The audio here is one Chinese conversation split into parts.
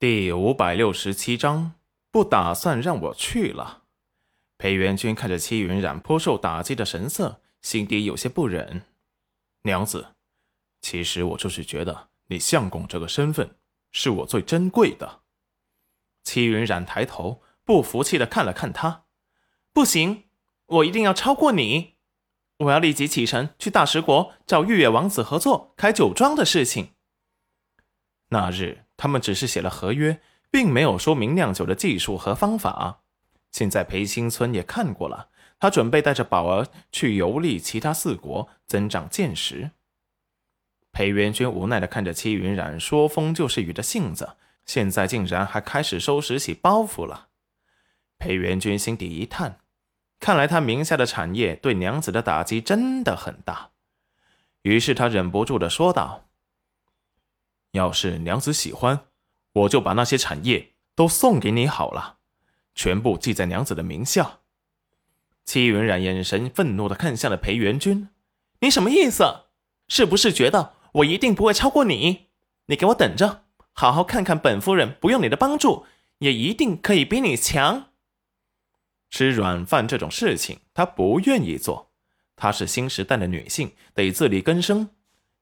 第五百六十七章，不打算让我去了。裴元君看着戚云染颇受打击的神色，心底有些不忍。娘子，其实我就是觉得你相公这个身份是我最珍贵的。戚云染抬头，不服气的看了看他，不行，我一定要超过你！我要立即启程去大食国找玉野王子合作开酒庄的事情。那日。他们只是写了合约，并没有说明酿酒的技术和方法。现在裴新村也看过了，他准备带着宝儿去游历其他四国，增长见识。裴元君无奈地看着戚云染说风就是雨的性子，现在竟然还开始收拾起包袱了。裴元君心底一叹，看来他名下的产业对娘子的打击真的很大。于是他忍不住地说道。要是娘子喜欢，我就把那些产业都送给你好了，全部记在娘子的名下。戚云染眼神愤怒的看向了裴元君：“你什么意思？是不是觉得我一定不会超过你？你给我等着，好好看看本夫人不用你的帮助，也一定可以比你强。吃软饭这种事情，她不愿意做。她是新时代的女性，得自力更生，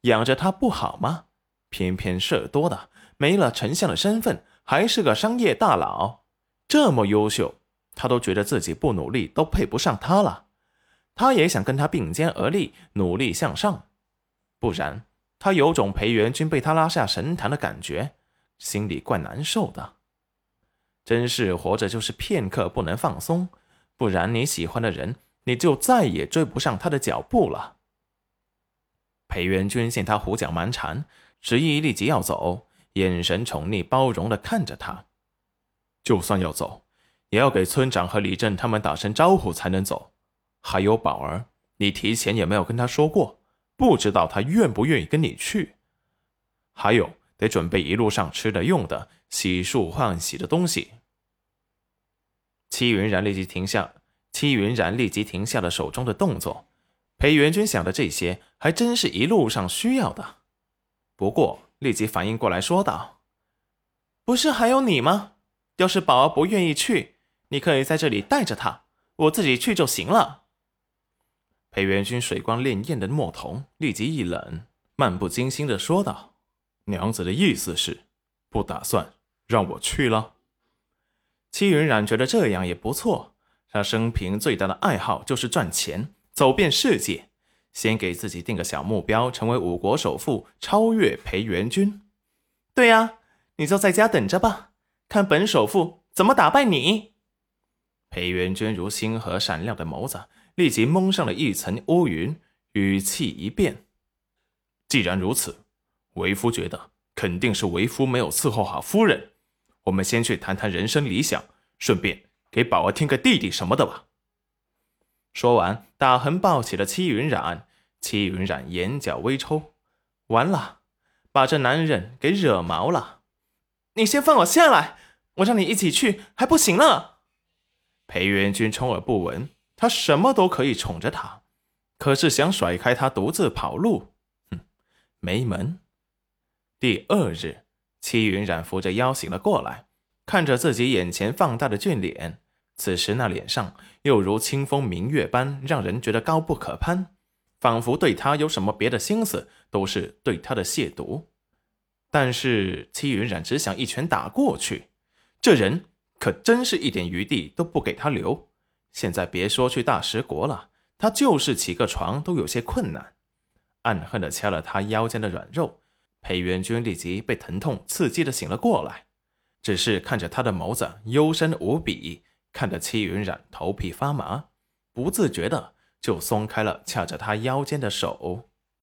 养着她不好吗？”偏偏事儿多的，没了丞相的身份，还是个商业大佬，这么优秀，他都觉得自己不努力都配不上他了。他也想跟他并肩而立，努力向上，不然他有种裴元君被他拉下神坛的感觉，心里怪难受的。真是活着就是片刻不能放松，不然你喜欢的人，你就再也追不上他的脚步了。裴元君见他胡搅蛮缠。执意立即要走，眼神宠溺包容的看着他。就算要走，也要给村长和李正他们打声招呼才能走。还有宝儿，你提前也没有跟他说过，不知道他愿不愿意跟你去。还有，得准备一路上吃的用的，洗漱换洗的东西。戚云然立即停下，戚云然立即停下了手中的动作。裴元君想的这些，还真是一路上需要的。不过，立即反应过来，说道：“不是还有你吗？要是宝儿不愿意去，你可以在这里带着她，我自己去就行了。”裴元君水光潋滟的墨瞳立即一冷，漫不经心的说道：“娘子的意思是，不打算让我去了？”戚云染觉得这样也不错，他生平最大的爱好就是赚钱，走遍世界。先给自己定个小目标，成为五国首富，超越裴元君。对呀，你就在家等着吧，看本首富怎么打败你。裴元君如星河闪亮的眸子立即蒙上了一层乌云，语气一变：“既然如此，为夫觉得肯定是为夫没有伺候好夫人。我们先去谈谈人生理想，顺便给宝儿添个弟弟什么的吧。”说完，大横抱起了戚云染。戚云染眼角微抽，完了，把这男人给惹毛了。你先放我下来，我让你一起去还不行了？裴元君充耳不闻，他什么都可以宠着她，可是想甩开他独自跑路，哼，没门。第二日，戚云染扶着腰醒了过来，看着自己眼前放大的俊脸。此时那脸上又如清风明月般，让人觉得高不可攀，仿佛对他有什么别的心思，都是对他的亵渎。但是戚云染只想一拳打过去，这人可真是一点余地都不给他留。现在别说去大食国了，他就是起个床都有些困难。暗恨的掐了他腰间的软肉，裴元君立即被疼痛刺激的醒了过来，只是看着他的眸子幽深无比。看得戚云染头皮发麻，不自觉的就松开了掐着他腰间的手。